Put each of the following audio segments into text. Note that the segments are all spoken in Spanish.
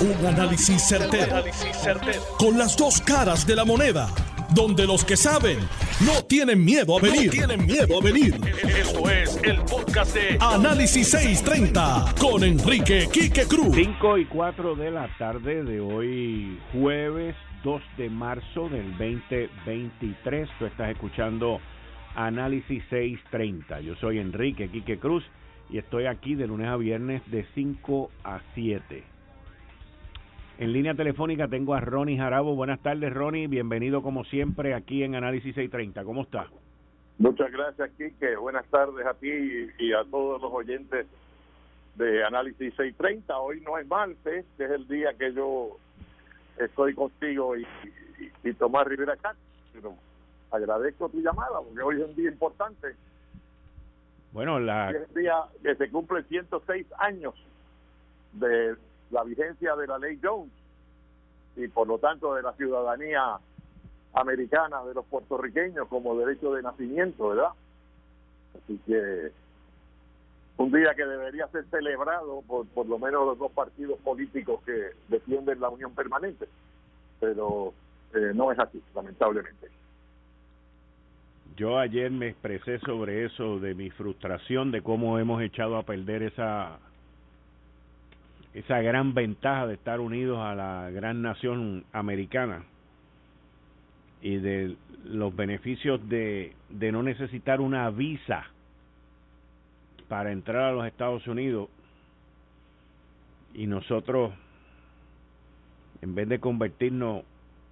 Un análisis certero, Con las dos caras de la moneda. Donde los que saben no tienen miedo a venir. tienen miedo a venir. Esto es el podcast de Análisis 630 con Enrique Quique Cruz. 5 y 4 de la tarde de hoy, jueves 2 de marzo del 2023. Tú estás escuchando Análisis 630. Yo soy Enrique Quique Cruz y estoy aquí de lunes a viernes de 5 a 7. En línea telefónica tengo a Ronnie Jarabo. Buenas tardes, Ronnie. Bienvenido como siempre aquí en Análisis 630. ¿Cómo está? Muchas gracias, Quique. Buenas tardes a ti y a todos los oyentes de Análisis 630. Hoy no es martes, que es el día que yo estoy contigo y, y, Tomás Rivera acá. Pero agradezco tu llamada porque hoy es un día importante bueno, la... Es día que se cumple 106 años de la vigencia de la ley Jones y por lo tanto de la ciudadanía americana de los puertorriqueños como derecho de nacimiento, ¿verdad? Así que un día que debería ser celebrado por por lo menos los dos partidos políticos que defienden la unión permanente, pero eh, no es así, lamentablemente. Yo ayer me expresé sobre eso, de mi frustración, de cómo hemos echado a perder esa esa gran ventaja de estar unidos a la gran nación americana y de los beneficios de, de no necesitar una visa para entrar a los Estados Unidos y nosotros en vez de convertirnos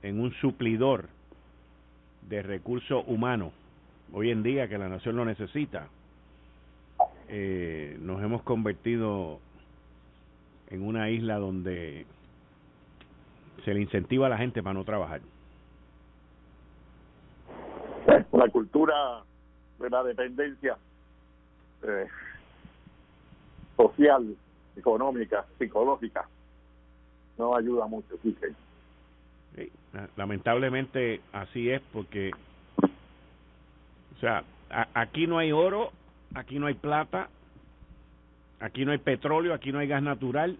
en un suplidor de recursos humanos hoy en día que la nación lo necesita, eh, nos hemos convertido en una isla donde se le incentiva a la gente para no trabajar. La cultura de la dependencia eh, social, económica, psicológica, no ayuda mucho. Sí, lamentablemente así es porque o sea, aquí no hay oro, aquí no hay plata, aquí no hay petróleo, aquí no hay gas natural.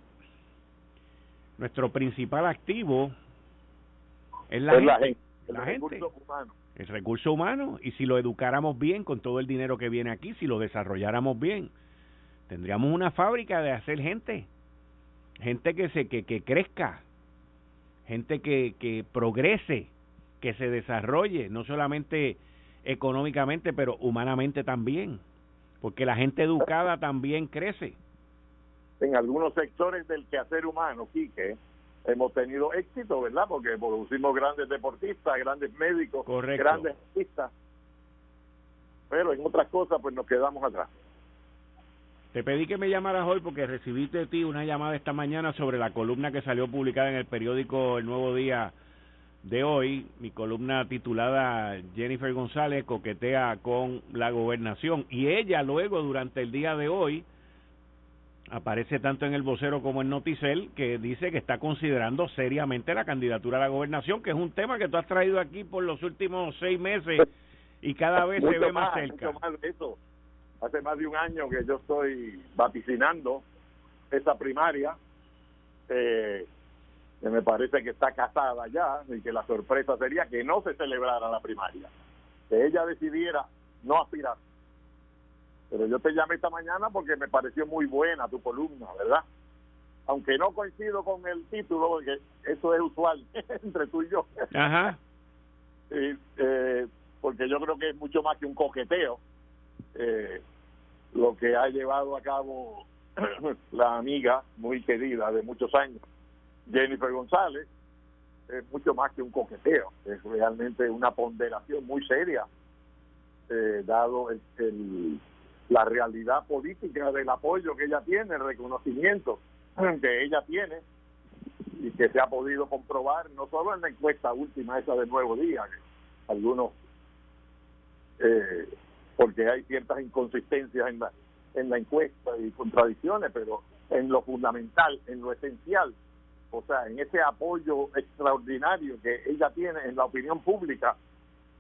Nuestro principal activo es la, gente, el recurso humano. El recurso humano. Y si lo educáramos bien con todo el dinero que viene aquí, si lo desarrolláramos bien, tendríamos una fábrica de hacer gente. Gente que, se, que, que crezca, gente que, que progrese, que se desarrolle, no solamente económicamente, pero humanamente también, porque la gente educada también crece. En algunos sectores del quehacer humano, Quique, hemos tenido éxito, ¿verdad? Porque producimos grandes deportistas, grandes médicos, grandes artistas, pero en otras cosas pues nos quedamos atrás. Te pedí que me llamaras hoy porque recibiste de ti una llamada esta mañana sobre la columna que salió publicada en el periódico El Nuevo Día de hoy, mi columna titulada Jennifer González coquetea con la gobernación y ella luego durante el día de hoy aparece tanto en el vocero como en Noticel que dice que está considerando seriamente la candidatura a la gobernación, que es un tema que tú has traído aquí por los últimos seis meses y cada vez se ve más, cerca. más de eso. Hace más de un año que yo estoy vaticinando esa primaria. Eh, que me parece que está casada ya y que la sorpresa sería que no se celebrara la primaria, que ella decidiera no aspirar. Pero yo te llamé esta mañana porque me pareció muy buena tu columna, ¿verdad? Aunque no coincido con el título, porque eso es usual entre tú y yo. Ajá. eh, porque yo creo que es mucho más que un coqueteo eh, lo que ha llevado a cabo la amiga muy querida de muchos años Jennifer González es mucho más que un coqueteo, es realmente una ponderación muy seria, eh, dado el, la realidad política del apoyo que ella tiene, el reconocimiento que ella tiene y que se ha podido comprobar no solo en la encuesta última esa del Nuevo Día, algunos, eh, porque hay ciertas inconsistencias en la, en la encuesta y contradicciones, pero en lo fundamental, en lo esencial, o sea, en ese apoyo extraordinario que ella tiene en la opinión pública,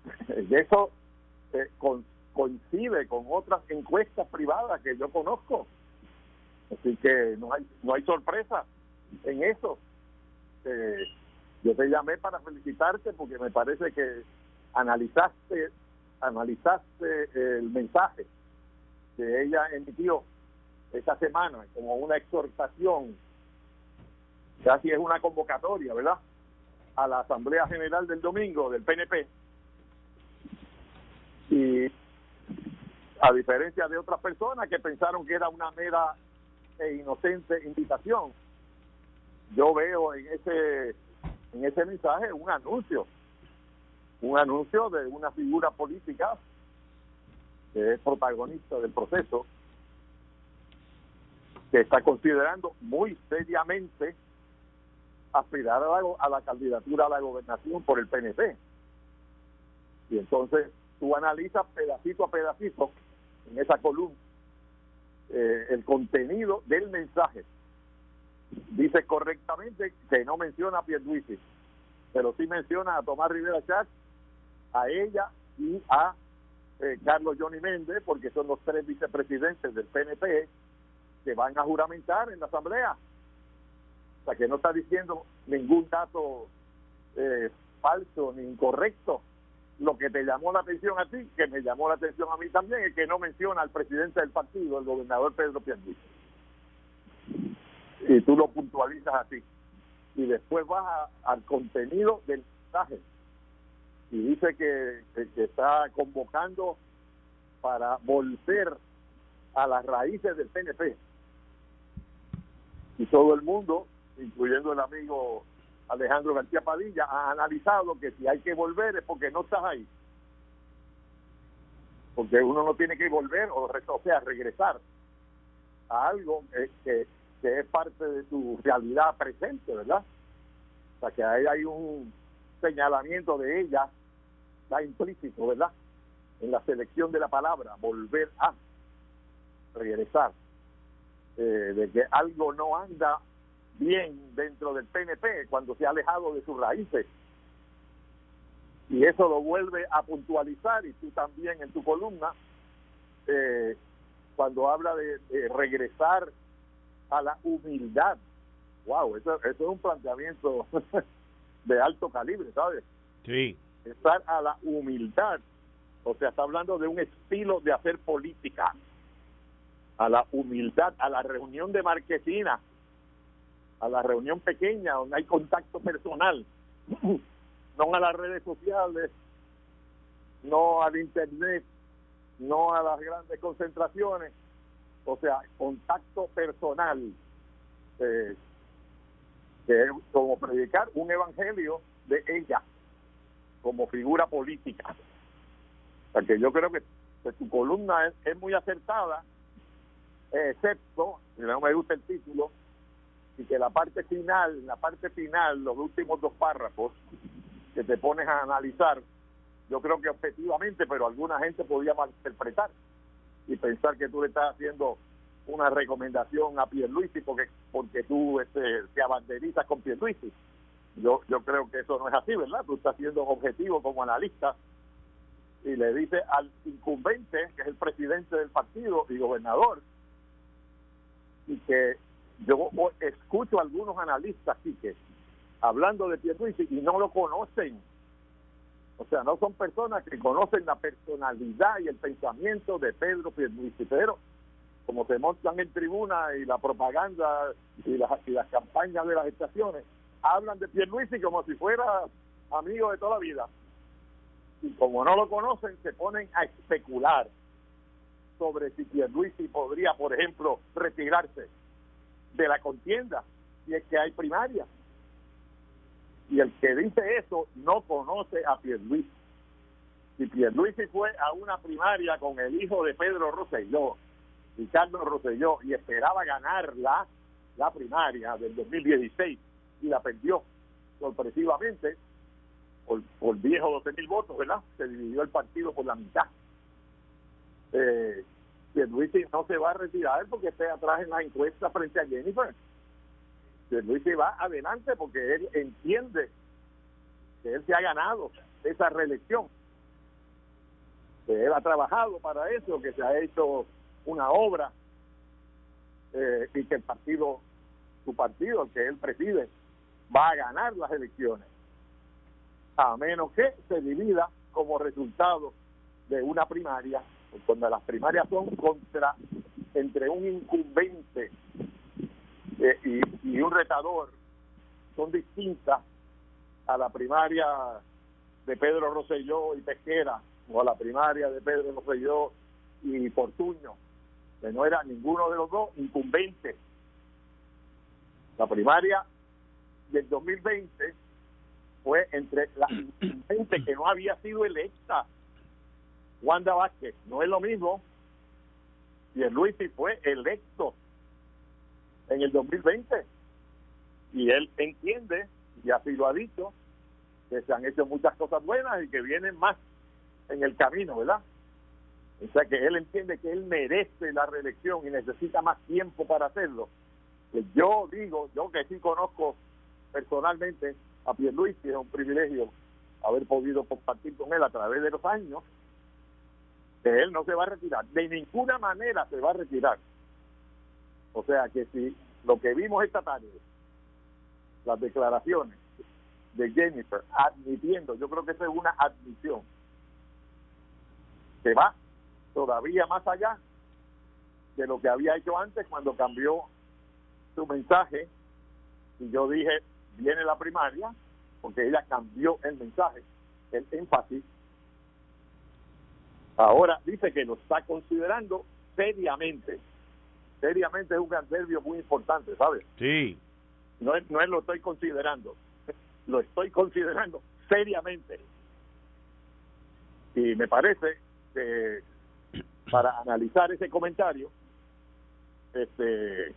y eso eh, coincide con otras encuestas privadas que yo conozco. Así que no hay no hay sorpresa en eso. eh, yo te llamé para felicitarte porque me parece que analizaste analizaste el mensaje que ella emitió esta semana como una exhortación, casi es una convocatoria, ¿verdad? A la Asamblea General del domingo del PNP. Y a diferencia de otras personas que pensaron que era una mera e inocente invitación, yo veo en ese en ese mensaje un anuncio, un anuncio de una figura política que es protagonista del proceso, que está considerando muy seriamente aspirar a la, candidatura a la gobernación por el PNP. Y entonces tú analizas pedacito a pedacito en esa columna eh, el contenido del mensaje. Dice correctamente que no menciona a Pierluisi, pero sí menciona a Tomás Rivera Chat, a ella y a eh, Carlos Johnny Méndez, porque son los tres vicepresidentes del PNP que van a juramentar en la Asamblea. Que no está diciendo ningún dato eh, falso ni incorrecto lo que te llamó la atención a ti, que me llamó la atención a mí también, es que no menciona al presidente del partido, el gobernador Pedro Pierluisi. Y tú lo puntualizas así. Y después vas al contenido del mensaje. Y dice que, que, está convocando para volver a las raíces del PNP. Y todo el mundo, incluyendo el amigo Alejandro García Padilla, ha analizado que si hay que volver es porque no estás ahí. Porque uno no tiene que volver, o, o sea, regresar a algo que, que, es parte de tu realidad presente, ¿verdad? O sea, que ahí hay un señalamiento de ella, está implícito, ¿verdad? En la selección de la palabra, volver a regresar, eh, de que algo no anda bien dentro del PNP cuando se ha alejado de sus raíces. Y eso lo vuelve a puntualizar, y tú también en tu columna, eh, cuando habla de, regresar a la humildad. ¡Wow! Eso, eso es un planteamiento de alto calibre, ¿sabes? Sí. Estar a la humildad. O sea, está hablando de un estilo de hacer política. A la humildad, a la reunión de Marquesina, a la reunión pequeña donde hay contacto personal, no a las redes sociales, no al internet, no a las grandes concentraciones, o sea, contacto personal, eh, que es como predicar un evangelio de ella como figura política. O que yo creo que, su columna es, es muy acertada, excepto, y no me gusta el título, y que la parte final, la parte final, los últimos dos párrafos que te pones a analizar, yo creo que objetivamente, pero alguna gente podía malinterpretar y pensar que tú le estás haciendo una recomendación a Pierluisi porque porque tú este, te abanderizas con Pierluisi. Yo yo creo que eso no es así, ¿verdad? Tú estás siendo objetivo como analista y le dice al incumbente, que es el presidente del partido y gobernador, y que yo escucho algunos analistas aquí que hablando de Pierluisi y no lo conocen. O sea, no son personas que conocen la personalidad y el pensamiento de Pedro Pierluisi, pero como se montan en tribuna y la propaganda y las, y las campañas de las estaciones, hablan de Pierluisi como si fuera amigo de toda la vida. Y como no lo conocen, se ponen a especular sobre si Pierluisi podría, por ejemplo, retirarse de la contienda y es que hay primaria. Y el que dice eso no conoce a Pierluisi. Si Pierluisi fue a una primaria con el hijo de Pedro Rosselló, Ricardo Rosselló, y esperaba ganar la, primaria del 2016 y la perdió sorpresivamente por, por viejo 12 mil votos, ¿verdad? Se dividió el partido por la mitad. Eh, Pierluisi no se va a retirar porque esté atrás en la encuesta frente a Jennifer. Pierluisi va adelante porque él entiende que él se ha ganado esa reelección. Que él ha trabajado para eso, que se ha hecho una obra eh, y que el partido, su partido, el que él preside, va a ganar las elecciones, a menos que se divida como resultado de una primaria, cuando las primarias son contra entre un incumbente eh, y, un retador, son distintas a la primaria de Pedro Rosselló y Pesquera, o a la primaria de Pedro Rosselló y Fortuño, que no era ninguno de los dos incumbente. La primaria del 2020 fue entre la incumbente que no había sido electa, Wanda Vázquez, no es lo mismo, y el Luisi fue electo en el 2020 y él entiende y así lo ha dicho que se han hecho muchas cosas buenas y que vienen más en el camino, ¿verdad? O sea que él entiende que él merece la reelección y necesita más tiempo para hacerlo. Pues yo digo, yo que sí conozco personalmente a Pierluisi, es un privilegio haber podido compartir con él a través de los años, que él no se va a retirar, de ninguna manera se va a retirar. O sea que si lo que vimos esta tarde, las declaraciones de Jennifer admitiendo, yo creo que esa es una admisión, que va todavía más allá de lo que había hecho antes cuando cambió su mensaje y yo dije, viene la primaria, porque ella cambió el mensaje, el énfasis. Ahora dice que lo está considerando seriamente seriamente es un gran nervio muy importante, ¿sabes? Sí. No es, no es lo estoy considerando, lo estoy considerando seriamente. Y me parece que para analizar ese comentario, este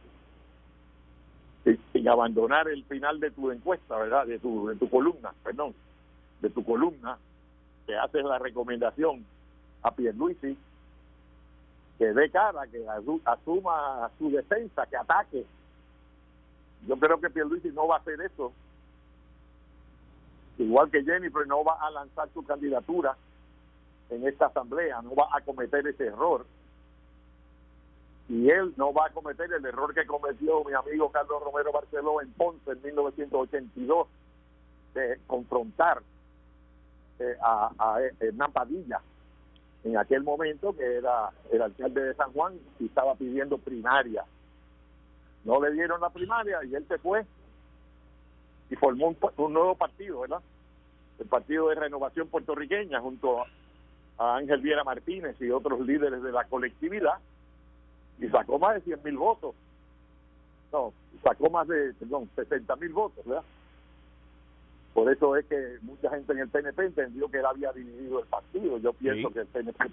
sin abandonar el final de tu encuesta, ¿verdad? De tu, de tu columna, perdón, de tu columna, que haces la recomendación a Pierluisi que dé cara, que asuma su defensa, que ataque. Yo creo que Pierluisi no va a hacer eso. Igual que Jennifer no va a lanzar su candidatura en esta asamblea, no va a cometer ese error. Y él no va a cometer el error que cometió mi amigo Carlos Romero Barceló en Ponce en 1982, de confrontar eh, a, a Hernán Padilla en aquel momento, que era el alcalde de San Juan, y estaba pidiendo primaria. No le dieron la primaria y él se fue y formó un, nuevo partido, ¿verdad? El Partido de Renovación Puertorriqueña, junto a Ángel Viera Martínez y otros líderes de la colectividad, y sacó más de 100 mil votos. No, sacó más de, perdón, 60 mil votos, ¿verdad? Por eso es que mucha gente en el PNP entendió que él había dividido el partido. Yo pienso que el PNP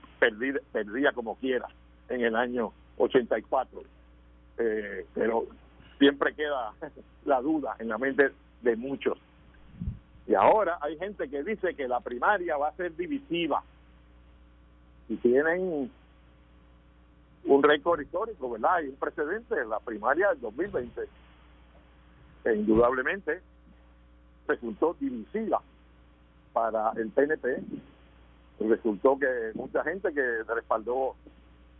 perdía como quiera en el año 84. Eh, pero siempre queda la duda en la mente de muchos. Y ahora hay gente que dice que la primaria va a ser divisiva. Y tienen un récord histórico, ¿verdad? Hay un precedente, la primaria del 2020. E indudablemente resultó divisiva para el PNP. Resultó que mucha gente que respaldó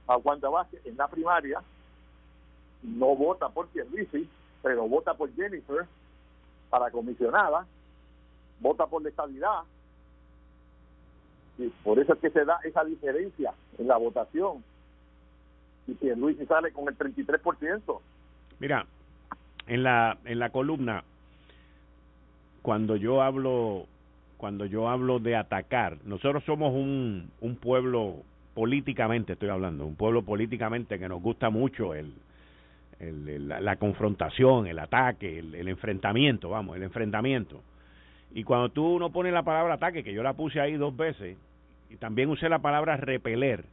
a Wanda Vázquez en la primaria no vota por Pierluisi, pero vota por Jennifer para comisionada, vota por la estabilidad. Y por eso es que se da esa diferencia en la votación. Y Pierluisi sale con el 33%. Mira, en la en la columna cuando yo hablo cuando yo hablo de atacar, nosotros somos un, pueblo políticamente, estoy hablando, un pueblo políticamente que nos gusta mucho el, la, confrontación, el ataque, el, enfrentamiento, vamos, el enfrentamiento. Y cuando tú no pones la palabra ataque, que yo la puse ahí dos veces, y también usé la palabra repeler,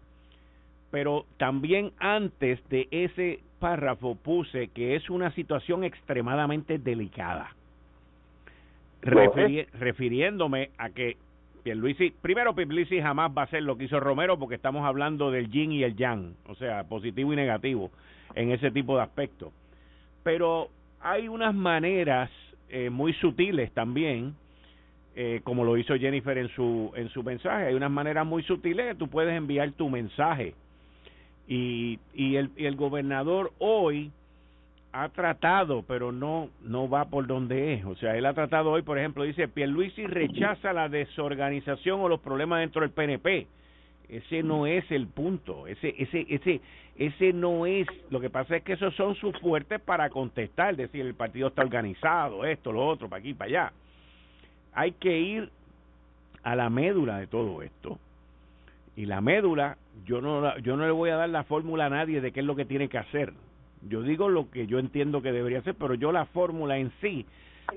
pero también antes de ese párrafo puse que es una situación extremadamente delicada refiriéndome a que Pierluisi, primero Pierluisi jamás va a ser lo que hizo Romero porque estamos hablando del yin y el yang, o sea, positivo y negativo en ese tipo de aspectos. Pero hay unas maneras eh, muy sutiles también, eh, como lo hizo Jennifer en su en su mensaje, hay unas maneras muy sutiles que tú puedes enviar tu mensaje. Y, y, el, y el gobernador hoy ha tratado, pero no no va por donde es. O sea, él ha tratado hoy, por ejemplo, dice, Pierluisi rechaza la desorganización o los problemas dentro del PNP. Ese no es el punto. Ese ese ese ese no es. Lo que pasa es que esos son sus fuertes para contestar, decir, el partido está organizado, esto, lo otro, para aquí, para allá. Hay que ir a la médula de todo esto. Y la médula, yo no yo no le voy a dar la fórmula a nadie de qué es lo que tiene que hacer yo digo lo que yo entiendo que debería ser, pero yo la fórmula en sí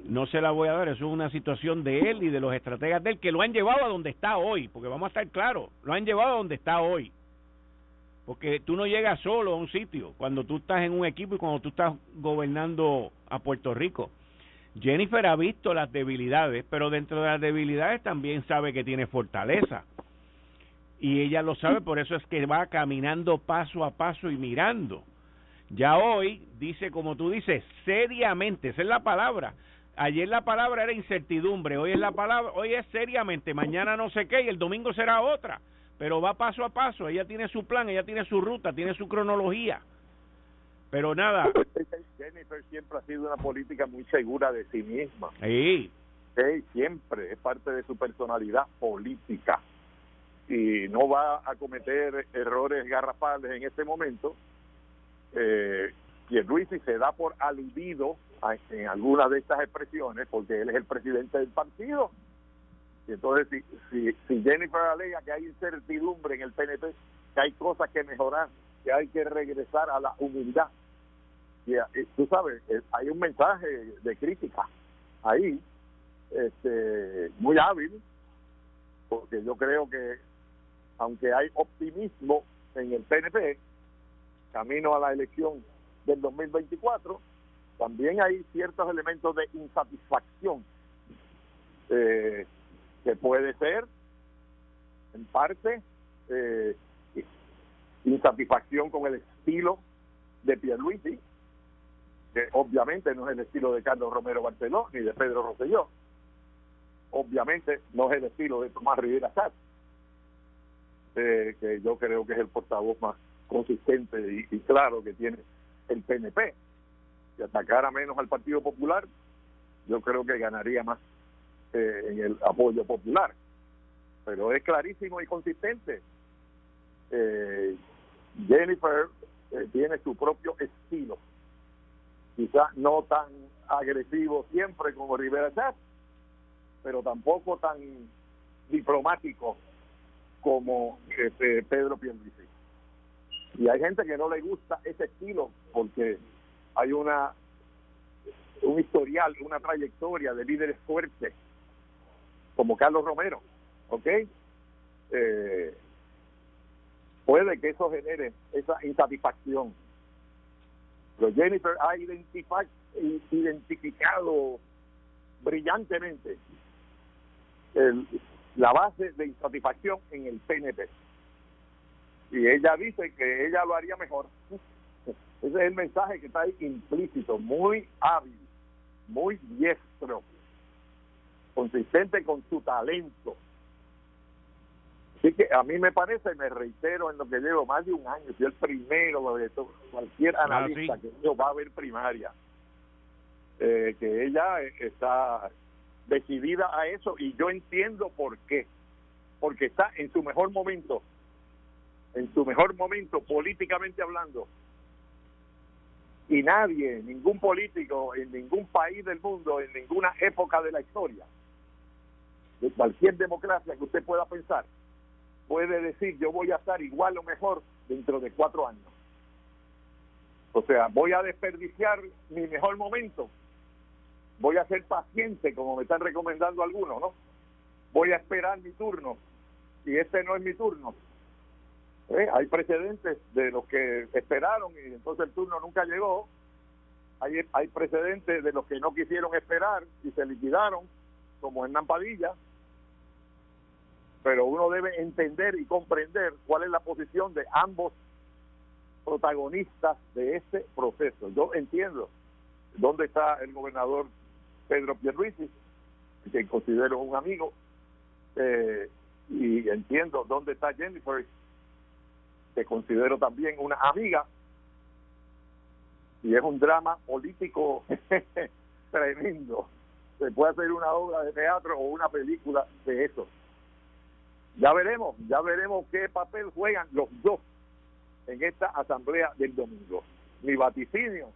no se la voy a dar. Eso es una situación de él y de los estrategas de él que lo han llevado a donde está hoy, porque vamos a estar claros, lo han llevado a donde está hoy. Porque tú no llegas solo a un sitio cuando tú estás en un equipo y cuando tú estás gobernando a Puerto Rico. Jennifer ha visto las debilidades, pero dentro de las debilidades también sabe que tiene fortaleza. Y ella lo sabe, por eso es que va caminando paso a paso y mirando. Ya hoy dice, como tú dices, seriamente, esa es la palabra. Ayer la palabra era incertidumbre, hoy es la palabra, hoy es seriamente, mañana no sé qué y el domingo será otra, pero va paso a paso, ella tiene su plan, ella tiene su ruta, tiene su cronología. Pero nada. Jennifer siempre ha sido una política muy segura de sí misma. Sí. sí. Siempre es parte de su personalidad política. Y no va a cometer errores garrafales en este momento eh, y se da por aludido en algunas de estas expresiones porque él es el presidente del partido. Y entonces, si, si, si Jennifer alega que hay incertidumbre en el PNP, que hay cosas que mejorar, que hay que regresar a la humildad, y, tú sabes, eh, hay un mensaje de crítica ahí, este, muy hábil, porque yo creo que aunque hay optimismo en el PNP, camino a la elección del 2024, también hay ciertos elementos de insatisfacción eh, que puede ser, en parte, eh, insatisfacción con el estilo de Pierluisi, que obviamente no es el estilo de Carlos Romero Barceló ni de Pedro Rosselló. Obviamente no es el estilo de Tomás Rivera Sáz, eh, que yo creo que es el portavoz más consistente y, claro que tiene el PNP. Si atacara menos al Partido Popular, yo creo que ganaría más eh, en el apoyo popular. Pero es clarísimo y consistente. Eh, Jennifer eh, tiene su propio estilo, quizás no tan agresivo siempre como Rivera Chat, pero tampoco tan diplomático como este, Pedro Pierluisi. Y hay gente que no le gusta ese estilo porque hay una un historial, una trayectoria de líderes fuertes como Carlos Romero, ¿ok? Eh, puede que eso genere esa insatisfacción. Pero Jennifer ha identificado brillantemente la base de insatisfacción en el PNP y ella dice que ella lo haría mejor. Ese es el mensaje que está ahí implícito, muy hábil, muy diestro, consistente con su talento. Así que a mí me parece, me reitero en lo que llevo más de un año, soy el primero de cualquier ah, analista que va a haber primaria, eh, que ella está decidida a eso y yo entiendo por qué, porque está en su mejor momento en su mejor momento políticamente hablando. Y nadie, ningún político en ningún país del mundo, en ninguna época de la historia, de cualquier democracia que usted pueda pensar, puede decir yo voy a estar igual o mejor dentro de cuatro años. O sea, voy a desperdiciar mi mejor momento. Voy a ser paciente, como me están recomendando algunos, ¿no? Voy a esperar mi turno. Y este no es mi turno, ¿Eh? Hay precedentes de los que esperaron y entonces el turno nunca llegó. Hay, hay precedentes de los que no quisieron esperar y se liquidaron, como Hernán Padilla. Pero uno debe entender y comprender cuál es la posición de ambos protagonistas de este proceso. Yo entiendo dónde está el gobernador Pedro Pierluisi, que considero un amigo, eh, y entiendo dónde está Jennifer, que considero también una amiga, y es un drama político tremendo. Se puede hacer una obra de teatro o una película de eso. Ya veremos, ya veremos qué papel juegan los dos en esta asamblea del domingo. Mi vaticinio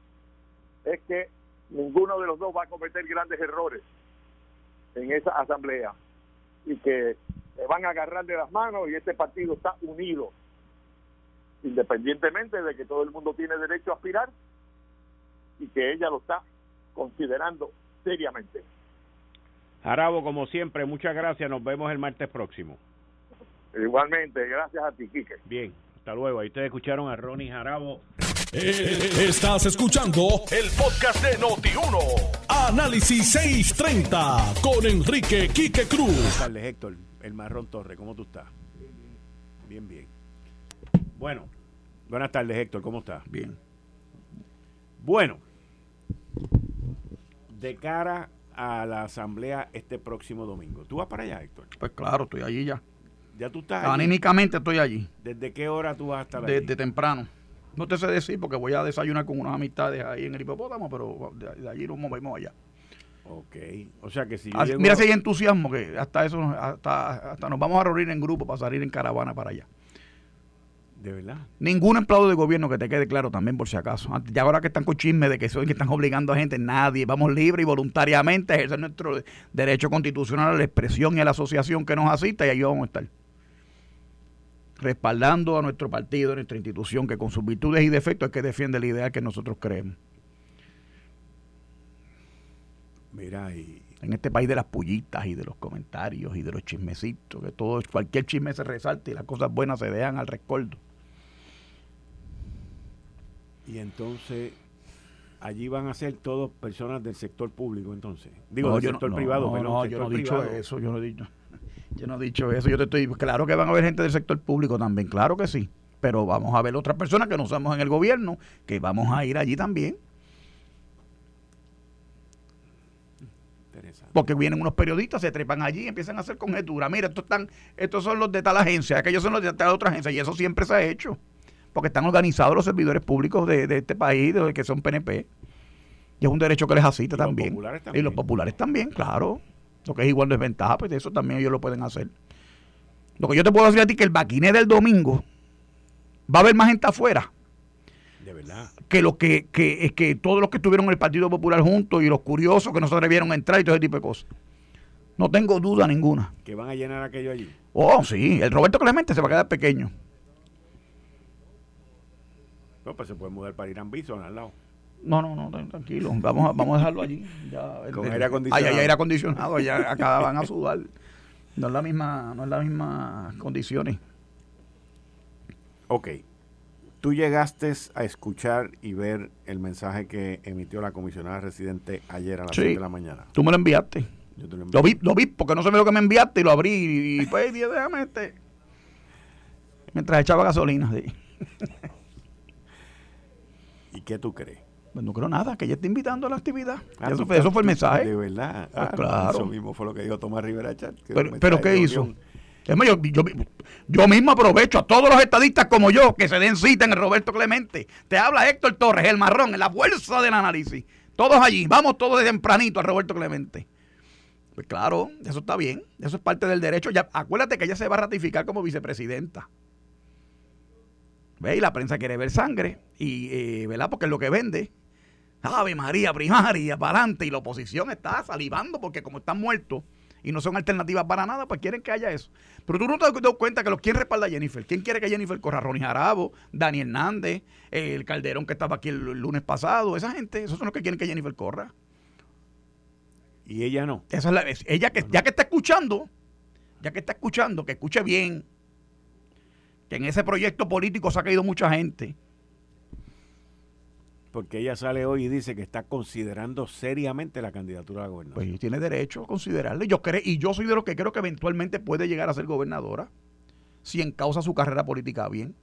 es que ninguno de los dos va a cometer grandes errores en esa asamblea y que se van a agarrar de las manos y este partido está unido, independientemente de que todo el mundo tiene derecho a aspirar y que ella lo está considerando seriamente. Jarabo, como siempre, muchas gracias. Nos vemos el martes próximo. Igualmente, gracias a ti, Quique. Bien, hasta luego. Ahí ustedes escucharon a Ronnie Jarabo. Estás escuchando el podcast de Noti1. Análisis 630 con Enrique Quique Cruz. Buenas tardes, Héctor. El Marrón Torre, ¿cómo tú estás? Bien, bien. Bueno, buenas tardes, Héctor. ¿Cómo estás? Bien. Bueno, de cara a la asamblea este próximo domingo. ¿Tú vas para allá, Héctor? Pues claro, estoy allí ya. ¿Ya tú estás allí? Anímicamente estoy allí. ¿Desde qué hora tú vas a estar allí? Desde temprano. No te sé decir porque voy a desayunar con unas amistades ahí en el hipopótamo, pero de, allí nos movemos allá. Ok, o sea que si yo llego... Mira si hay entusiasmo que hasta eso, hasta, hasta nos vamos a reunir en grupo para salir en caravana para allá. De verdad. Ningún empleado de gobierno que te quede claro también, por si acaso. Y ahora que están con chisme de que son que están obligando a gente, nadie. Vamos libre y voluntariamente a ejercer nuestro derecho constitucional a la expresión y a la asociación que nos asista y ahí vamos a estar. Respaldando a nuestro partido, a nuestra institución, que con sus virtudes y defectos es que defiende la idea que nosotros creemos. Mira, y... En este país de las pullitas y de los comentarios y de los chismecitos, que todo, cualquier chisme se resalte y las cosas buenas se dejan al recuerdo. Y entonces allí van a ser todos personas del sector público entonces. Digo, del sector privado, pero no, yo no he dicho eso, yo no he dicho. Yo no he dicho eso, yo te estoy claro que van a haber gente del sector público también, claro que sí, pero vamos a ver otras personas que no somos en el gobierno, que vamos a ir allí también. Porque vienen unos periodistas, se trepan allí y empiezan a hacer conjeturas. Mira, estos, están, estos son los de tal agencia, aquellos son los de tal otra agencia, y eso siempre se ha hecho. Porque están organizados los servidores públicos de, este país, de que son PNP. Y es un derecho que les asiste también. Y los populares también, claro. Lo que es igual desventaja, pues eso también ellos lo pueden hacer. Lo que yo te puedo decir a ti que el baquiné del domingo va a haber más gente afuera de verdad. Que, lo que, que, es que todos los que estuvieron en el Partido Popular juntos y los curiosos que no se atrevieron a entrar y todo ese tipo de cosas. No tengo duda ninguna. ¿Que van a llenar aquello allí? Oh, sí. El Roberto Clemente se va a quedar pequeño. No, pues se puede mudar para Irán Bison al lado. No, no, no, tranquilo. Vamos a, vamos a dejarlo allí. Con aire acondicionado. Allá hay aire acondicionado, allá acá van a sudar. No es la misma, no es la misma condiciones. Ok. Tú llegaste a escuchar y ver el mensaje que emitió la comisionada residente ayer a las 6 de la mañana. Tú me lo enviaste. Yo te lo, envié. lo, vi, lo vi porque no sé lo que me enviaste y lo abrí y pues déjame este. Mientras echaba gasolina, sí. ¿Y qué tú crees? Pues no creo nada, que ella está invitando a la actividad. Ah, eso, fue, eso fue el mensaje. De verdad. Pues ah, claro. Eso mismo fue lo que dijo Tomás Rivera Chat. Pero, pero ¿qué hizo? yo, mismo aprovecho a todos los estadistas como yo que se den cita en el Roberto Clemente. Te habla Héctor Torres, el marrón, en la fuerza del análisis. Todos allí, vamos todos de tempranito a Roberto Clemente. Pues claro, eso está bien, eso es parte del derecho. Ya, acuérdate que ella se va a ratificar como vicepresidenta. ¿Ve? Y la prensa quiere ver sangre, y, eh, ¿verdad? Porque es lo que vende. Ave María primaria, para adelante, y la oposición está salivando porque como están muertos, y no son alternativas para nada, pues quieren que haya eso. Pero tú no te das cuenta que los, ¿quién respalda a Jennifer? ¿Quién quiere que Jennifer corra? Ronnie Jarabo, Dani Hernández, el Calderón que estaba aquí el, lunes pasado, esa gente, esos son los que quieren que Jennifer corra. Y ella no. Esa es la, ella que, ya que está escuchando, ya que está escuchando, que escuche bien, que en ese proyecto político se ha caído mucha gente porque ella sale hoy y dice que está considerando seriamente la candidatura a la gobernación. Pues tiene derecho a considerarle. Yo creo, y yo soy de los que creo que eventualmente puede llegar a ser gobernadora si encausa su carrera política bien.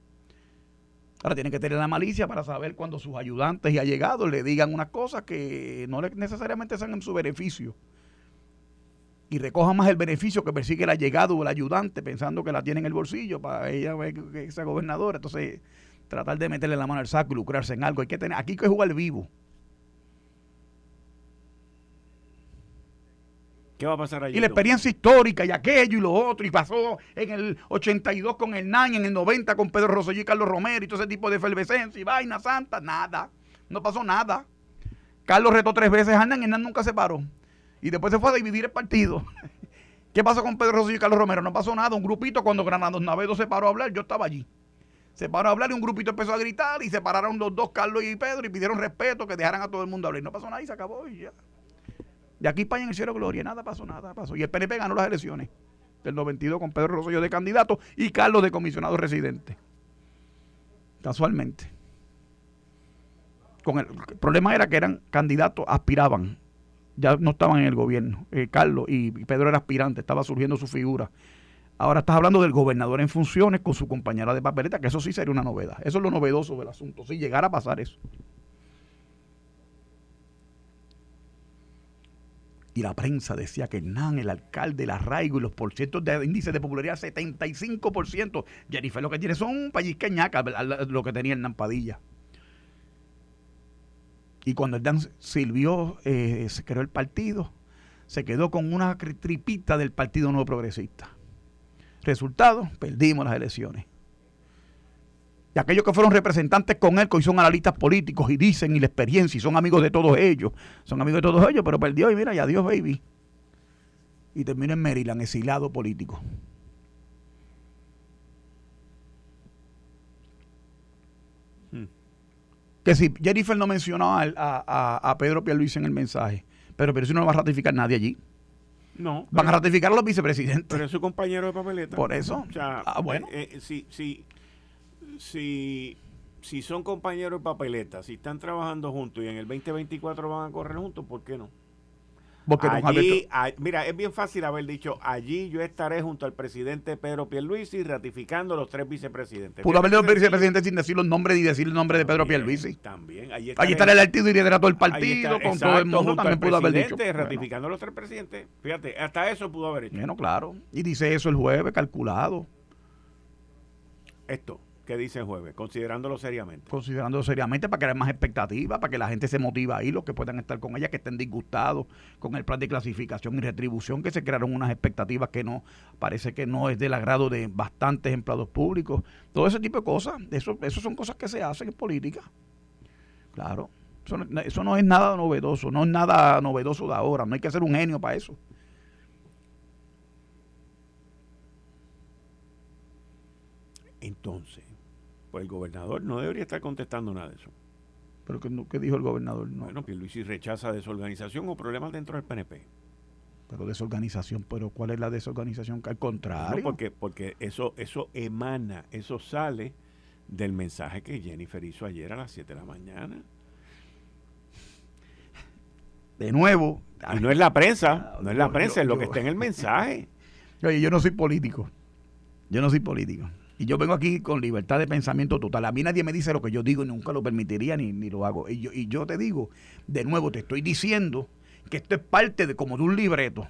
Ahora tiene que tener la malicia para saber cuando sus ayudantes y allegados le digan unas cosas que no necesariamente sean en su beneficio. Y recoja más el beneficio que persigue el allegado o el ayudante pensando que la tiene en el bolsillo para ella que sea gobernadora. Entonces, tratar de meterle la mano al saco y lucrarse en algo. Hay que tener, aquí hay que jugar vivo. ¿Qué va a pasar allí? Y la experiencia histórica y aquello y lo otro, y pasó en el 82 con el NAN, en el 90 con Pedro Rosselló y Carlos Romero y todo ese tipo de efervescencia y vaina santa, nada. No pasó nada. Carlos retó tres veces a Hernán y Hernán nunca se paró. Y después se fue a dividir el partido. ¿Qué pasó con Pedro Rosselló y Carlos Romero? No pasó nada. Un grupito, cuando Granados Navedo se paró a hablar, yo estaba allí. Se paró a hablar y un grupito empezó a gritar y se pararon los dos, Carlos y Pedro, y pidieron respeto, que dejaran a todo el mundo hablar. Y no pasó nada y se acabó y ya. De aquí para allá en el cielo gloria, nada pasó, nada pasó. Y el PNP ganó las elecciones del 92 con Pedro Rosselló de candidato y Carlos de comisionado residente. Casualmente. Con el, problema era que eran candidatos, aspiraban. Ya no estaban en el gobierno. Eh, Carlos y Pedro era aspirante, estaba surgiendo su figura. Ahora estás hablando del gobernador en funciones con su compañera de papeleta, que eso sí sería una novedad. Eso es lo novedoso del asunto, si llegara a pasar eso. Y la prensa decía que Hernán, el alcalde, el arraigo y los porcientos de índice de popularidad, 75%. Jennifer lo que tiene son un pellizqueñaca, lo que tenía Hernán Padilla. Y cuando Hernán sirvió, eh, se creó el partido, se quedó con una tripita del Partido Nuevo Progresista. Resultado, perdimos las elecciones. Y aquellos que fueron representantes con él, que son analistas políticos y dicen y la experiencia y son amigos de todos ellos, son amigos de todos ellos, pero perdió y mira, ya adiós, baby. Y terminó en Maryland, exilado político. Que si Jennifer no mencionó a, a, a Pedro Pierluisi en el mensaje, pero, pero si no lo va a ratificar nadie allí. No. Van a ratificar a los vicepresidentes. Pero es su compañero de papeleta. Por eso. O sea, ah, bueno. Eh, eh, si, si, si, si son compañeros de papeleta, si están trabajando juntos y en el 2024 van a correr juntos, ¿por qué no? Porque allí, mira, es bien fácil haber dicho, allí yo estaré junto al presidente Pedro Pierluisi ratificando los tres vicepresidentes. Pudo haber los vicepresidentes sin decir los nombres ni decir el nombre de Pedro Pierluisi. También. Allí, allí estará el partido y lidera todo el partido con todo el mundo. También pudo haber dicho. Ratificando los tres presidentes. Fíjate, hasta eso pudo haber hecho. Bueno, claro. Y dice eso el jueves, calculado. Esto que dice el jueves, considerándolo seriamente. Considerándolo seriamente para crear más expectativas, para que la gente se motive ahí, los que puedan estar con ella, que estén disgustados con el plan de clasificación y retribución, que se crearon unas expectativas que no, parece que no es del agrado de bastantes empleados públicos. Todo ese tipo de cosas, eso, eso son cosas que se hacen en política. Claro, eso, eso no es nada novedoso, no es nada novedoso de ahora, no hay que ser un genio para eso. Entonces, pues el gobernador no debería estar contestando nada de eso. ¿Pero qué, dijo el gobernador? No. Bueno, Luisi rechaza desorganización o problemas dentro del PNP. Pero desorganización, pero ¿cuál es la desorganización? Al contrario. porque, porque eso, eso emana, eso sale del mensaje que Jennifer hizo ayer a las 7 de la mañana. De nuevo. Y no es la prensa, no es la prensa, es lo que está en el mensaje. Oye, yo no soy político. Yo no soy político. Y yo vengo aquí con libertad de pensamiento total. A mí nadie me dice lo que yo digo y nunca lo permitiría ni, ni lo hago. Y yo, y yo te digo, de nuevo, te estoy diciendo que esto es parte de como de un libreto.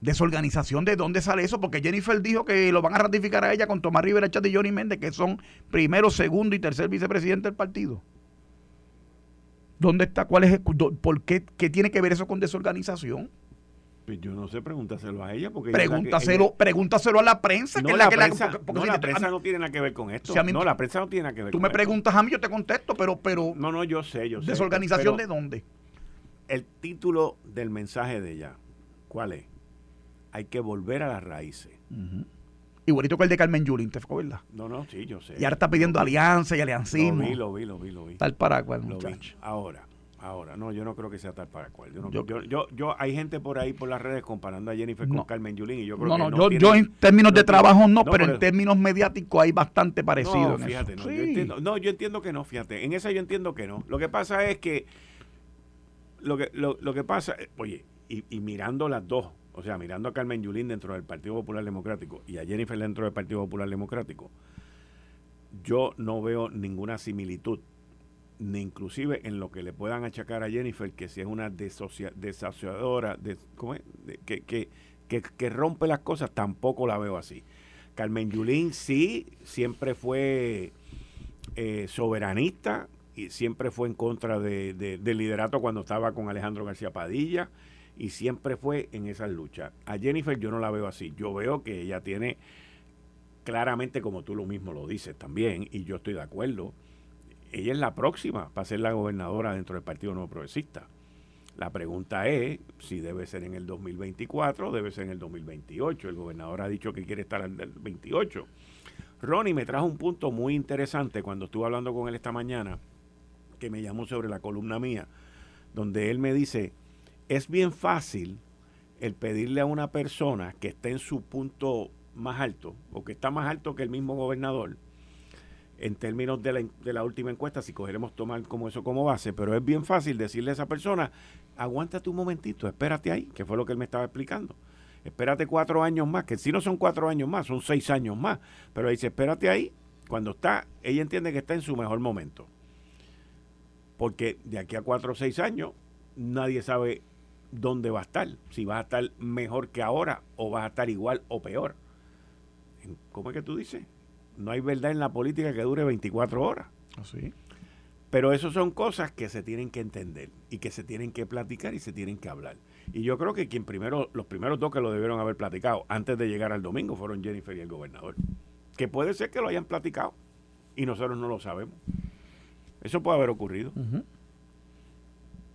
Desorganización, ¿de dónde sale eso? Porque Jennifer dijo que lo van a ratificar a ella con Tomás Rivera Chat y Johnny Méndez, que son primero, segundo y tercer vicepresidente del partido. ¿Dónde está? ¿Cuál es? ¿Por qué? ¿Qué tiene que ver eso con desorganización? Pues yo no sé, pregúntaselo a ella. porque Pregúntaselo, pregúntaselo a la prensa. No, que la, prensa, no, la prensa no tiene nada que ver con esto. no, la prensa no tiene nada que ver tú me preguntas a mí, yo te contesto, pero... pero no, no, yo sé, yo sé. ¿Desorganización de dónde? El título del mensaje de ella, ¿cuál es? Hay que volver a las raíces. Igualito que el de Carmen Yulín, ¿te fue verdad? No, no, sí, yo sé. Y ahora está pidiendo alianza y aliancismo. Lo vi, lo vi, lo vi, lo vi. Tal para cual, muchacho. Ahora, Ahora, no, yo no creo que sea tal para cual. Yo, yo, yo, hay gente por ahí por las redes comparando a Jennifer con Carmen Yulín y yo creo no, que no, yo, yo en términos de trabajo no, pero, en términos mediáticos hay bastante parecido. No, fíjate, No, yo entiendo, no, yo entiendo que no, fíjate. En esa yo entiendo que no. Lo que pasa es que lo que, lo, lo que pasa, oye, y, y mirando las dos, o sea, mirando a Carmen Yulín dentro del Partido Popular Democrático y a Jennifer dentro del Partido Popular Democrático, yo no veo ninguna similitud ni inclusive en lo que le puedan achacar a Jennifer, que si es una desasociadora, de, que, que, que, rompe las cosas, tampoco la veo así. Carmen Yulín sí, siempre fue eh, soberanista y siempre fue en contra de, del liderato cuando estaba con Alejandro García Padilla y siempre fue en esas luchas. A Jennifer yo no la veo así, yo veo que ella tiene claramente, como tú lo mismo lo dices también, y yo estoy de acuerdo, ella es la próxima para ser la gobernadora dentro del Partido Nuevo Progresista. La pregunta es si debe ser en el 2024 o debe ser en el 2028. El gobernador ha dicho que quiere estar en el 28. Ronnie me trajo un punto muy interesante cuando estuve hablando con él esta mañana, que me llamó sobre la columna mía, donde él me dice, es bien fácil el pedirle a una persona que esté en su punto más alto o que está más alto que el mismo gobernador, en términos de la, de la última encuesta, si cogeremos tomar como eso como base, pero es bien fácil decirle a esa persona, aguántate un momentito, espérate ahí, que fue lo que él me estaba explicando. Espérate cuatro años más, que si no son cuatro años más, son seis años más. Pero dice, espérate ahí, cuando está, ella entiende que está en su mejor momento. Porque de aquí a cuatro o seis años, nadie sabe dónde va a estar. Si va a estar mejor que ahora o va a estar igual o peor. ¿Cómo es que tú dices? No hay verdad en la política que dure 24 horas. Así. Pero eso son cosas que se tienen que entender y que se tienen que platicar y se tienen que hablar. Y yo creo que quien primero, los primeros dos que lo debieron haber platicado antes de llegar al domingo fueron Jennifer y el gobernador. Que puede ser que lo hayan platicado y nosotros no lo sabemos. Eso puede haber ocurrido.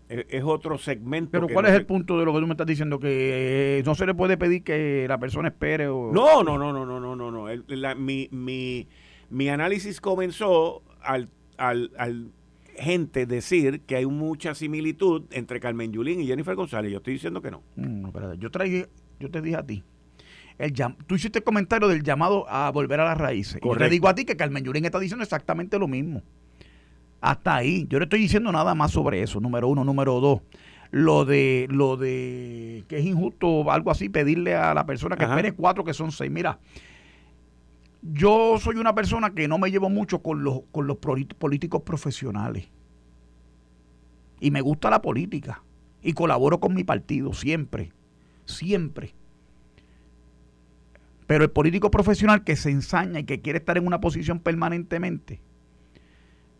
es, otro segmento. Pero ¿cuál es el punto de lo que tú me estás diciendo? Que eh, no se le puede pedir que la persona espere o... No, no, no, no, no, no, mi, mi, mi análisis comenzó al, al, al gente decir que hay mucha similitud entre Carmen Yulín y Jennifer González. Yo estoy diciendo que no. Mm, yo, traí, yo te dije a ti. El tú hiciste el comentario del llamado a volver a las raíces. Y te digo a ti que Carmen Yulín está diciendo exactamente lo mismo. Hasta ahí. Yo no estoy diciendo nada más sobre eso. Número uno. Número dos. Lo de, lo de que es injusto, algo así, pedirle a la persona que espere cuatro que son seis. Mira, yo soy una persona que no me llevo mucho con los, con los políticos profesionales. Y me gusta la política. Y colaboro con mi partido, siempre. Siempre. Pero el político profesional que se ensaña y que quiere estar en una posición permanentemente,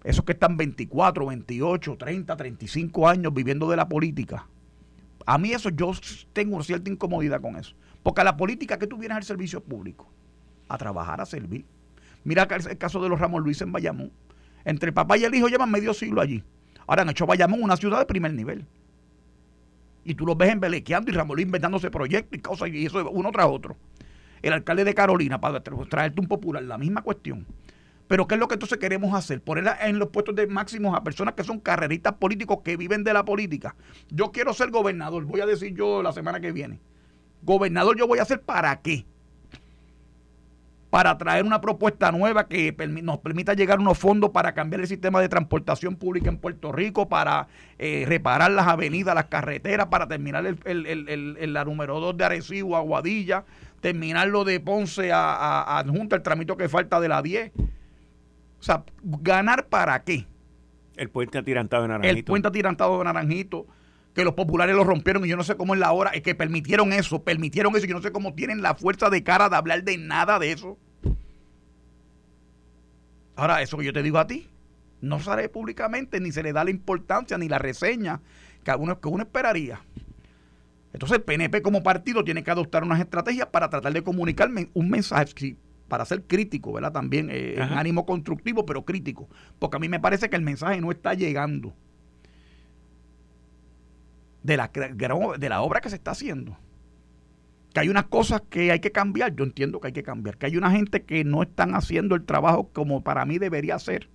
esos que están 24, 28, 30, 35 años viviendo de la política, a mí eso yo tengo cierta incomodidad con eso. Porque a la política que tú vienes al servicio público a trabajar, a servir. Mira el caso de los Ramos Luis en Bayamón. Entre el papá y el hijo llevan medio siglo allí. Ahora han hecho Bayamón una ciudad de primer nivel. Y tú los ves embelequeando y Ramón Luis inventándose proyectos y cosas, y eso uno tras otro. El alcalde de Carolina, para traerte un popular, la misma cuestión. Pero ¿qué es lo que entonces queremos hacer? Poner en los puestos de máximos a personas que son carreristas políticos que viven de la política. Yo quiero ser gobernador, voy a decir yo la semana que viene. Gobernador yo voy a hacer para qué? Para traer una propuesta nueva que nos permita llegar a unos fondos para cambiar el sistema de transportación pública en Puerto Rico, para eh, reparar las avenidas, las carreteras, para terminar el, la número 2 de Arecibo Aguadilla, terminar lo de Ponce a, a, Junta, el tramito que falta de la 10. O sea, ¿ganar para qué? El puente atirantado de Naranjito. El puente atirantado de Naranjito que los populares lo rompieron y yo no sé cómo es la hora, es que permitieron eso, permitieron eso y yo no sé cómo tienen la fuerza de cara de hablar de nada de eso. Ahora, eso que yo te digo a ti, no sale públicamente, ni se le da la importancia, ni la reseña que uno, que uno esperaría. Entonces el PNP como partido tiene que adoptar unas estrategias para tratar de comunicar un mensaje, para ser crítico, ¿verdad? También eh, en ánimo constructivo, pero crítico. Porque a mí me parece que el mensaje no está llegando de la, de la obra que se está haciendo. Que hay unas cosas que hay que cambiar, yo entiendo que hay que cambiar. Que hay una gente que no están haciendo el trabajo como para mí debería ser.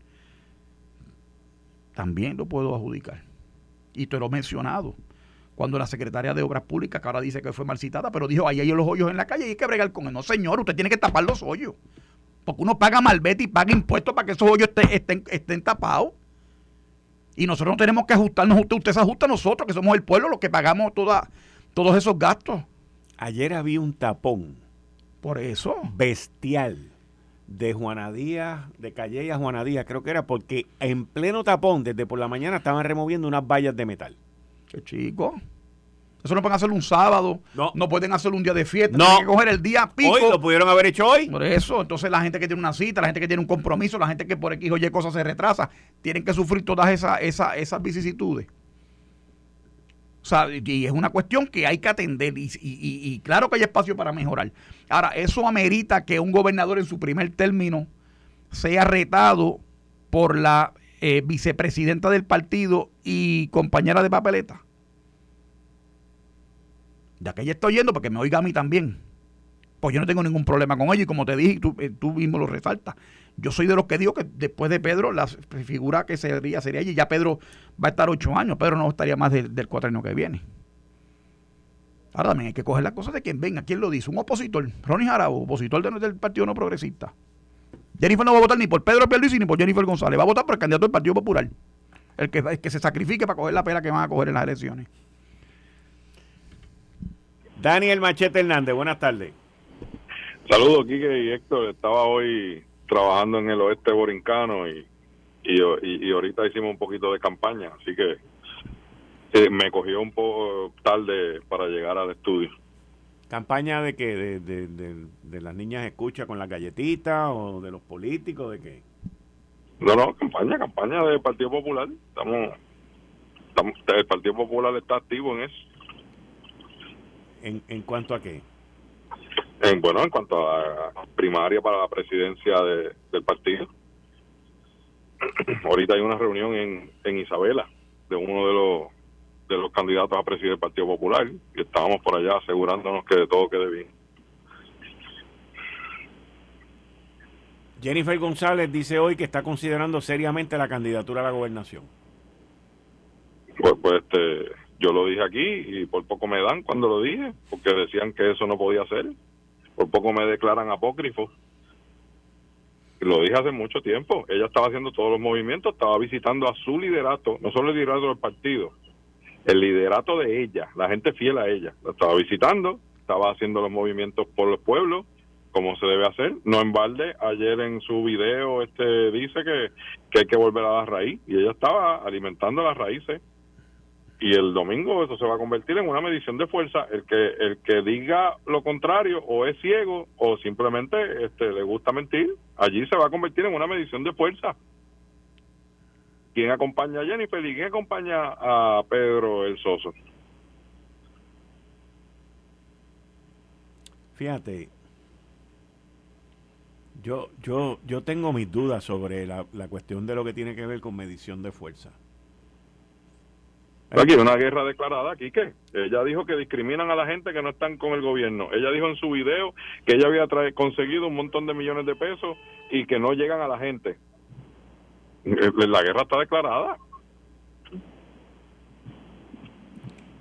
También lo puedo adjudicar. Y te lo he mencionado. Cuando la secretaria de Obras Públicas, que ahora dice que fue mal citada, pero dijo, ahí hay los hoyos en la calle y hay que bregar con él. No, señor, usted tiene que tapar los hoyos. Porque uno paga malvete y paga impuestos para que esos hoyos estén, estén tapados. Y nosotros no tenemos que ajustarnos, usted, usted se ajusta a nosotros, que somos el pueblo, los que pagamos toda, todos esos gastos. Ayer había un tapón. Por eso. Bestial. De Juana Díaz, de Calle a Juana Díaz, creo que era, porque en pleno tapón, desde por la mañana, estaban removiendo unas vallas de metal. Qué chico. Eso no pueden hacerlo un sábado, no, no pueden hacerlo un día de fiesta, no. tienen que coger el día pico. Hoy lo pudieron haber hecho hoy. Por eso, entonces la gente que tiene una cita, la gente que tiene un compromiso, la gente que por X o Y cosas se retrasa, tienen que sufrir todas esas, esas, esas vicisitudes. O sea, y es una cuestión que hay que atender y, claro que hay espacio para mejorar. Ahora, eso amerita que un gobernador en su primer término sea retado por la eh, vicepresidenta del partido y compañera de papeleta. Ya que ella está oyendo, porque me oiga a mí también. Pues yo no tengo ningún problema con ella y como te dije, tú, eh, tú mismo lo resaltas. Yo soy de los que digo que después de Pedro, la figura que sería sería ella. Ya Pedro va a estar ocho años, Pedro no estaría más del, del años que viene. Ahora también hay que coger las cosas de quien venga. ¿Quién lo dice? Un opositor. Ronnie Jarabo, opositor del Partido No Progresista. Jennifer no va a votar ni por Pedro Pierluisi ni por Jennifer González. Va a votar por el candidato del Partido Popular. El que, el que se sacrifique para coger la pela que van a coger en las elecciones. Daniel Machete Hernández, buenas tardes. Saludos, Quique y Héctor. Estaba hoy trabajando en el oeste borincano y, y, ahorita hicimos un poquito de campaña, así que eh, me cogió un poco tarde para llegar al estudio. ¿Campaña de qué? ¿De, de, de, las niñas escucha con las galletitas o de los políticos? ¿De qué? No, no, campaña, campaña del Partido Popular. Estamos, estamos, el Partido Popular está activo en eso. ¿En, en cuanto a qué? En, bueno, en cuanto a primaria para la presidencia del partido. Ahorita hay una reunión en, en Isabela de uno de los de los candidatos a presidir el Partido Popular y estábamos por allá asegurándonos que todo quede bien. Jennifer González dice hoy que está considerando seriamente la candidatura a la gobernación. Pues, pues este, yo lo dije aquí y por poco me dan cuando lo dije, porque decían que eso no podía ser por poco me declaran apócrifo. Lo dije hace mucho tiempo. Ella estaba haciendo todos los movimientos, estaba visitando a su liderato, no solo el liderato del partido, el liderato de ella, la gente fiel a ella. La estaba visitando, estaba haciendo los movimientos por los pueblos, como se debe hacer. No en balde, ayer en su video este dice que, que hay que volver a la raíz y ella estaba alimentando las raíces y el domingo eso se va a convertir en una medición de fuerza. El que el que diga lo contrario o es ciego o simplemente este le gusta mentir allí se va a convertir en una medición de fuerza. Quién acompaña a Jennifer y quién acompaña a Pedro el Soso fíjate yo yo yo tengo mis dudas sobre la, la cuestión de lo que tiene que ver con medición de fuerza Aquí hay una guerra declarada, aquí que ella dijo que discriminan a la gente que no están con el gobierno. Ella dijo en su video que ella había conseguido un montón de millones de pesos y que no llegan a la gente. Eh, la guerra está declarada.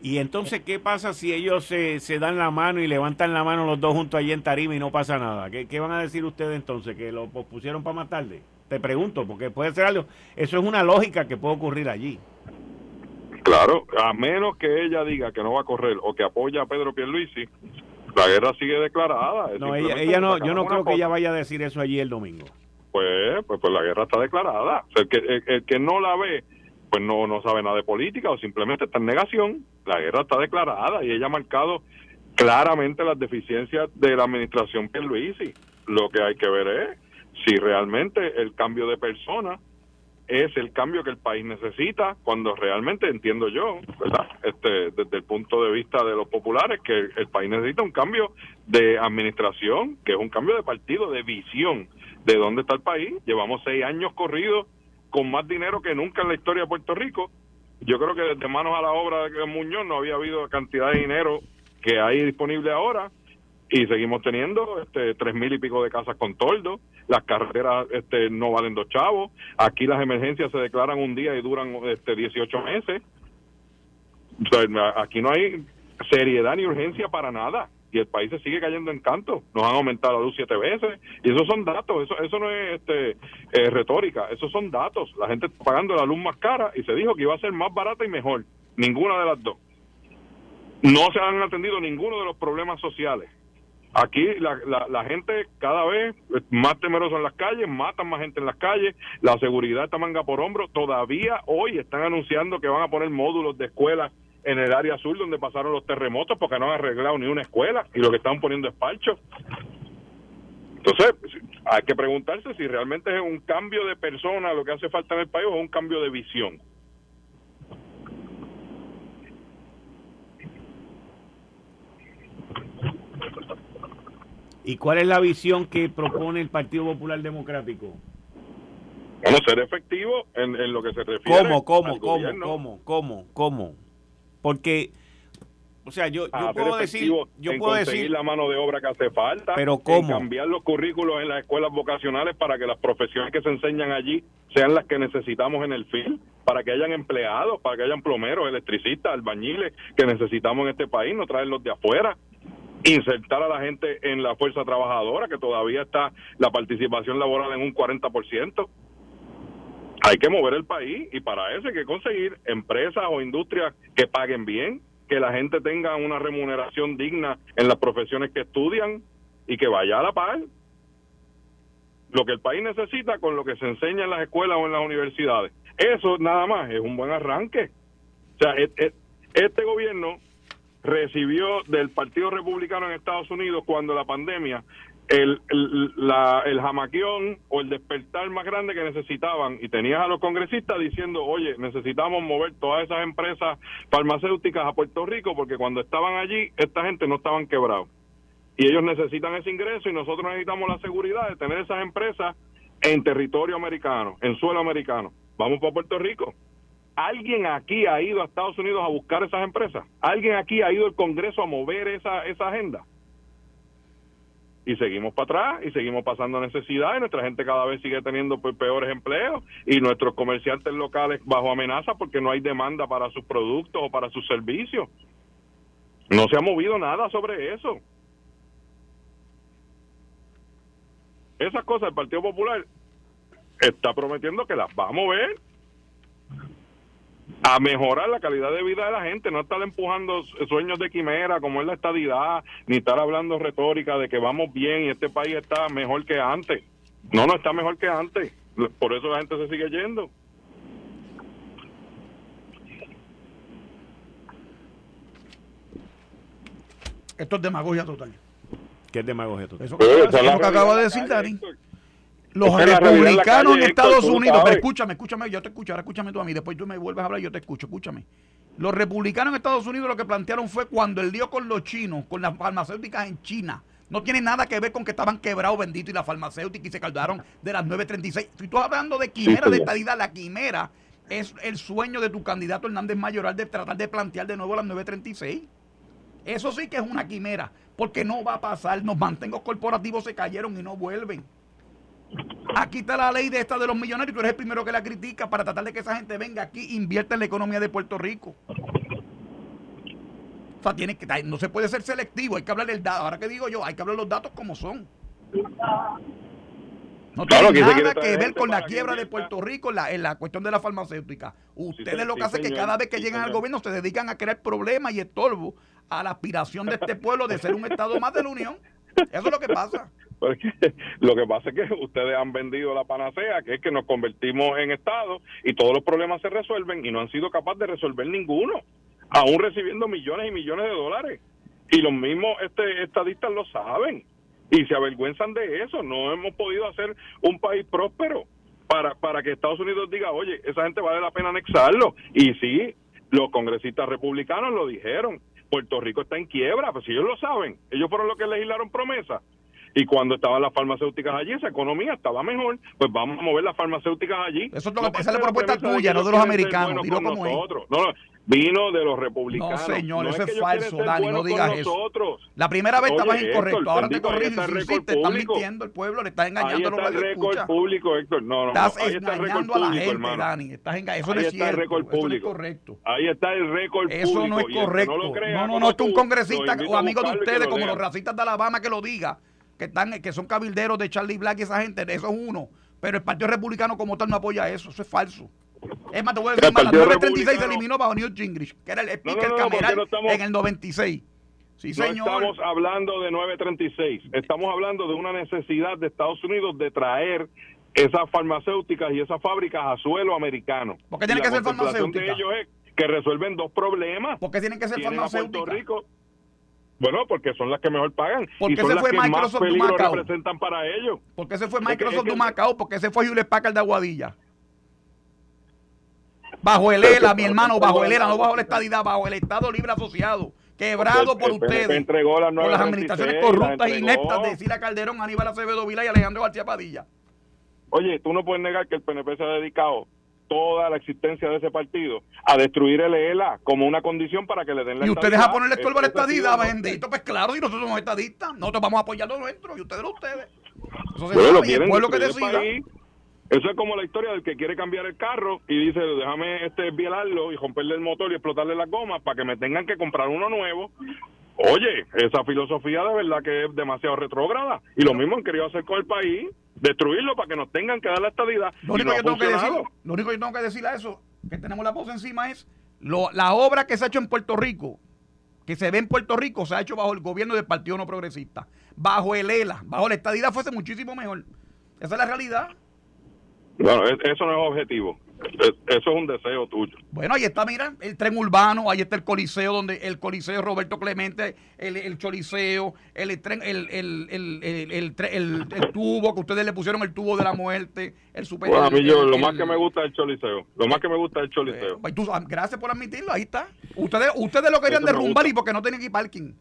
Y entonces, ¿qué pasa si ellos se, se, dan la mano y levantan la mano los dos juntos allí en Tarima y no pasa nada? ¿Qué, qué van a decir ustedes entonces? ¿Que lo pospusieron para más tarde? Te pregunto, porque puede ser algo. Eso es una lógica que puede ocurrir allí. Claro, a menos que ella diga que no va a correr o que apoya a Pedro Pierluisi, la guerra sigue declarada. No, ella, no, yo no creo que ella vaya a decir eso allí el domingo. Pues, pues, pues la guerra está declarada. el, que, el, que no la ve, pues no, no sabe nada de política o simplemente está en negación. La guerra está declarada y ella ha marcado claramente las deficiencias de la administración Pierluisi. Lo que hay que ver es si realmente el cambio de persona es el cambio que el país necesita cuando realmente entiendo yo, ¿verdad? Este, desde el punto de vista de los populares, que el, país necesita un cambio de administración, que es un cambio de partido, de visión de dónde está el país. Llevamos seis años corridos con más dinero que nunca en la historia de Puerto Rico. Yo creo que desde manos a la obra de Muñoz no había habido cantidad de dinero que hay disponible ahora y seguimos teniendo este tres mil y pico de casas con toldo. Las carreteras este no valen dos chavos. Aquí las emergencias se declaran un día y duran este 18 meses. Aquí no hay seriedad ni urgencia para nada. Y el país se sigue cayendo en canto. Nos han aumentado la luz siete veces. Y esos son datos. Eso eso no es este eh, retórica. Esos son datos. La gente está pagando la luz más cara y se dijo que iba a ser más barata y mejor. Ninguna de las dos. No se han atendido ninguno de los problemas sociales Aquí la, la, gente cada vez más temerosa en las calles, matan más gente en las calles, la seguridad está manga por hombro. Todavía hoy están anunciando que van a poner módulos de escuelas en el área sur donde pasaron los terremotos porque no han arreglado ni una escuela y lo que están poniendo es parcho. Entonces, hay que preguntarse si realmente es un cambio de persona lo que hace falta en el país o es un cambio de visión. ¿Y cuál es la visión que propone el Partido Popular Democrático? Bueno, ser efectivo en, en lo que se refiere. ¿Cómo, cómo, cómo, cómo, cómo, cómo? Porque o sea, yo, yo puedo decir, yo puedo decir la mano de obra que hace falta, pero cómo cambiar los currículos en las escuelas vocacionales para que las profesiones que se enseñan allí sean las que necesitamos en el fin, para que hayan empleados, para que hayan plomeros, electricistas, albañiles que necesitamos en este país, no traerlos de afuera insertar a la gente en la fuerza trabajadora, que todavía está la participación laboral en un 40%. Hay que mover el país y para eso hay que conseguir empresas o industrias que paguen bien, que la gente tenga una remuneración digna en las profesiones que estudian y que vaya a la par. Lo que el país necesita con lo que se enseña en las escuelas o en las universidades. Eso nada más es un buen arranque. O sea, este gobierno recibió del Partido Republicano en Estados Unidos cuando la pandemia el, el, la, el jamaquión o el despertar más grande que necesitaban y tenías a los congresistas diciendo, oye, necesitamos mover todas esas empresas farmacéuticas a Puerto Rico porque cuando estaban allí, esta gente no estaban quebrados. Y ellos necesitan ese ingreso y nosotros necesitamos la seguridad de tener esas empresas en territorio americano, en suelo americano. Vamos para Puerto Rico. ¿Alguien aquí ha ido a Estados Unidos a buscar esas empresas? ¿Alguien aquí ha ido al Congreso a mover esa, esa agenda? y seguimos para atrás y seguimos pasando necesidad y nuestra gente cada vez sigue teniendo pues, peores empleos y nuestros comerciantes locales bajo amenaza porque no hay demanda para sus productos o para sus servicios. No se ha movido nada sobre eso. Esas cosas el Partido Popular está prometiendo que las va a mover a mejorar la calidad de vida de la gente, no estar empujando sueños de quimera como es la estadidad, ni estar hablando retórica de que vamos bien y este país está mejor que antes. No, no está mejor que antes. Por eso la gente se sigue yendo. Esto es demagogia total. ¿Qué es demagogia total? Eso, que, eso que acaba de decir Dani los republicanos en Estados Unidos, pero escúchame, escúchame, yo te escucho, ahora escúchame tú a mí, después tú me vuelves a hablar, yo te escucho, escúchame. Los republicanos en Estados Unidos lo que plantearon fue cuando el lío con los chinos, con las farmacéuticas en China, no tiene nada que ver con que estaban quebrados, bendito, y las farmacéuticas y se caldaron de las 936. Si tú hablando de quimera de estadidad, la quimera es el sueño de tu candidato Hernández Mayoral de tratar de plantear de nuevo las 936. Eso sí que es una quimera, porque no va a pasar. Los mantengo corporativos se cayeron y no vuelven. Aquí está la ley de esta de los millonarios, tú eres el primero que la critica para tratar de que esa gente venga aquí e invierta en la economía de Puerto Rico. O sea, tiene que, no se puede ser selectivo, hay que hablar del dato. Ahora que digo yo, hay que hablar los datos como son. No tiene nada que ver con la quiebra de Puerto Rico en la, cuestión de la farmacéutica. Ustedes lo que hacen es que cada vez que llegan al gobierno se dedican a crear problemas y estorbo a la aspiración de este pueblo de ser un Estado más de la Unión. Eso es lo que pasa. Porque lo que pasa es que ustedes han vendido la panacea, que es que nos convertimos en Estado y todos los problemas se resuelven y no han sido capaces de resolver ninguno, aún recibiendo millones y millones de dólares. Y los mismos este, estadistas lo saben y se avergüenzan de eso. No hemos podido hacer un país próspero para, para que Estados Unidos diga, oye, esa gente vale la pena anexarlo. Y sí, los congresistas republicanos lo dijeron. Puerto Rico está en quiebra, pues si ellos lo saben, ellos fueron los que legislaron promesa y cuando estaban las farmacéuticas allí, esa economía estaba mejor, pues vamos a mover las farmacéuticas allí. Eso es lo esa es la propuesta tuya, no de los americanos. Dilo como es. No, vino de los republicanos. No, señor, eso es, falso, Dani, no digas eso. La primera vez estabas incorrecto, ahora te corriges y sí, te están mintiendo el pueblo, le estás engañando a los récord público, Héctor. No, no, estás ahí está el récord a la gente, hermano. Dani. Estás enga... Eso no es cierto, eso no es correcto. Ahí está el récord público. Eso no es correcto. No, no, no, es que un congresista o amigo de ustedes, como los racistas de Alabama, que lo diga que están que son cabilderos de Charlie Black y esa gente, eso es uno. Pero el Partido Republicano como tal no apoya eso, eso es falso. Es más, te voy a decir, más, la 936 se eliminó bajo Newt Gingrich, que era el speaker cameral en el 96. Sí, señor. No estamos hablando de 936, estamos hablando de una necesidad de Estados Unidos de traer esas farmacéuticas y esas fábricas a suelo americano. ¿Por qué tiene que ser farmacéutica? De ellos es que resuelven dos problemas. ¿Por qué tienen que ser Tienen Puerto farmacéuticas? Rico. Bueno, porque son las que mejor pagan ¿Por y son se las fue que más Microsoft de peligro Macao? representan para ellos. ¿Por qué se fue Es que- Microsoft es que- Macao? ¿Por qué se fue Hewlett Packard de Aguadilla? Bajo el ELA, mi hermano, bajo el ELA, no bajo la estadidad, bajo el Estado Libre Asociado, quebrado El- por ustedes, entregó las por las 936, administraciones corruptas e ineptas de Sila Calderón, Aníbal Acevedo Vila y Alejandro García Padilla. Oye, tú no puedes negar que el PNP se ha dedicado toda la existencia de ese partido a destruir el ELA como una condición para que le den la Y ustedes a ponerle estorbo a la estadidad, bendito, pues claro, y nosotros somos estadistas, nosotros vamos a apoyar lo nuestro, y ustedes lo ustedes. Eso se Bueno, lo sabe, y el quieren pueblo que destruir el decida. país. Eso es como la historia del que quiere cambiar el carro y dice, déjame este violarlo y romperle el motor y explotarle las gomas para que me tengan que comprar uno nuevo. Oye, esa filosofía de verdad que es demasiado retrógrada. Y lo mismo han querido hacer con el país, destruirlo para que nos tengan que dar la estadidad. Lo único, no que tengo que decir, lo único que tengo que decir a eso, que tenemos la voz encima, es lo- la obra que se ha hecho en Puerto Rico, que se ve en Puerto Rico, se ha hecho bajo el gobierno del Partido No Progresista. Bajo el ELA, bajo la estadidad fuese muchísimo mejor. Esa es la realidad. Bueno, es- eso no es objetivo. Es- eso es un deseo tuyo. Bueno, ahí está, mira, el tren urbano, ahí está el coliseo, donde el coliseo Roberto Clemente, el, el choliseo, el tren, el, el, el, tubo, que ustedes le pusieron el tubo de la muerte, el super... Bueno, a mí yo, lo más que me gusta es el choliseo. Lo más que me gusta es el choliseo. Eh, tú- gracias por admitirlo, ahí está. Ustedes, ustedes lo querían derrumbar y porque no tienen aquí parking.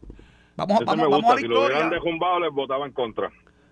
Vamos, Eso vamos, a la Si lo hubieran historia. derrumbado, les votaba en contra.